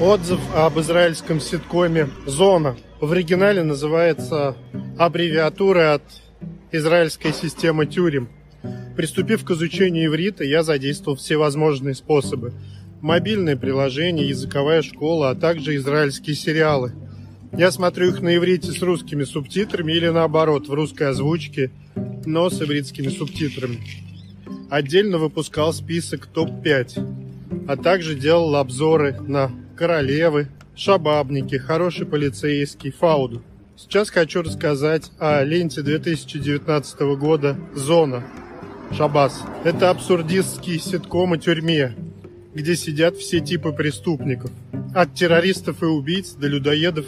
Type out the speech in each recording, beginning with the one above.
Отзыв об израильском ситкоме «Зона». В оригинале называется аббревиатура от израильской системы тюрем. Приступив к изучению иврита, я задействовал все возможные способы. Мобильные приложения, языковая школа, а также израильские сериалы. Я смотрю их на иврите с русскими субтитрами или наоборот, в русской озвучке, но с ивритскими субтитрами. Отдельно выпускал список топ-5, а также делал обзоры на королевы, шабабники, хороший полицейский, фауду. Сейчас хочу рассказать о ленте 2019 года «Зона». Шабас. Это абсурдистский ситком о тюрьме, где сидят все типы преступников. От террористов и убийц до людоедов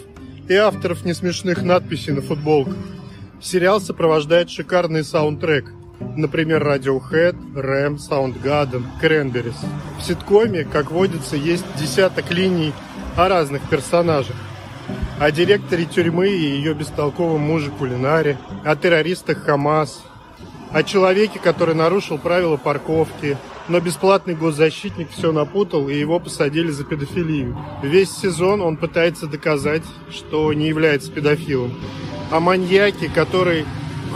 и авторов несмешных надписей на футболках. Сериал сопровождает шикарный саундтрек. Например, Radiohead, Рэм, Soundgarden, Cranberries. В ситкоме, как водится, есть десяток линий о разных персонажах. О директоре тюрьмы и ее бестолковом муже Кулинаре, о террористах Хамас, о человеке, который нарушил правила парковки, но бесплатный госзащитник все напутал, и его посадили за педофилию. Весь сезон он пытается доказать, что не является педофилом. О маньяке, который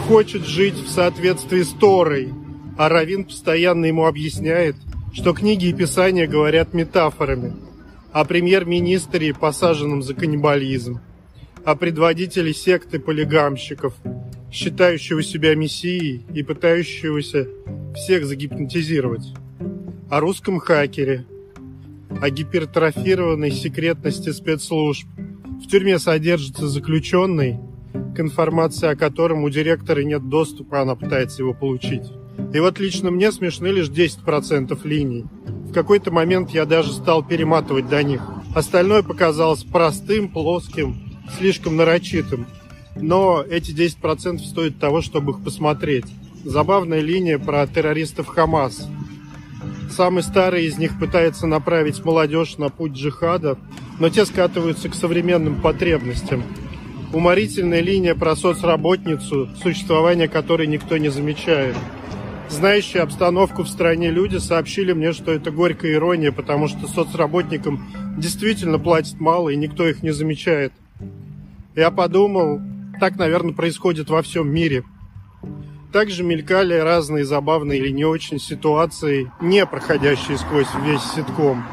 хочет жить в соответствии с Торой, а Равин постоянно ему объясняет, что книги и писания говорят метафорами – о премьер-министре, посаженном за каннибализм, о предводителе секты полигамщиков, считающего себя мессией и пытающегося всех загипнотизировать, о русском хакере, о гипертрофированной секретности спецслужб. В тюрьме содержится заключенный, к информации о котором у директора нет доступа, она пытается его получить. И вот лично мне смешны лишь 10% линий – какой-то момент я даже стал перематывать до них. Остальное показалось простым, плоским, слишком нарочитым. Но эти 10% стоят того, чтобы их посмотреть. Забавная линия про террористов Хамас. Самый старый из них пытается направить молодежь на путь джихада, но те скатываются к современным потребностям. Уморительная линия про соцработницу, существование которой никто не замечает знающие обстановку в стране люди сообщили мне, что это горькая ирония, потому что соцработникам действительно платят мало, и никто их не замечает. Я подумал, так, наверное, происходит во всем мире. Также мелькали разные забавные или не очень ситуации, не проходящие сквозь весь ситком.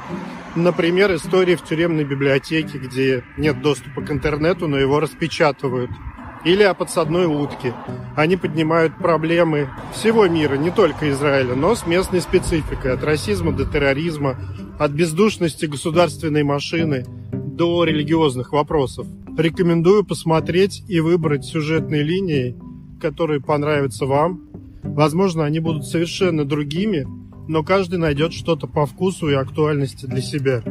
Например, истории в тюремной библиотеке, где нет доступа к интернету, но его распечатывают – или о подсадной утке. Они поднимают проблемы всего мира, не только Израиля, но с местной спецификой, от расизма до терроризма, от бездушности государственной машины до религиозных вопросов. Рекомендую посмотреть и выбрать сюжетные линии, которые понравятся вам. Возможно, они будут совершенно другими, но каждый найдет что-то по вкусу и актуальности для себя.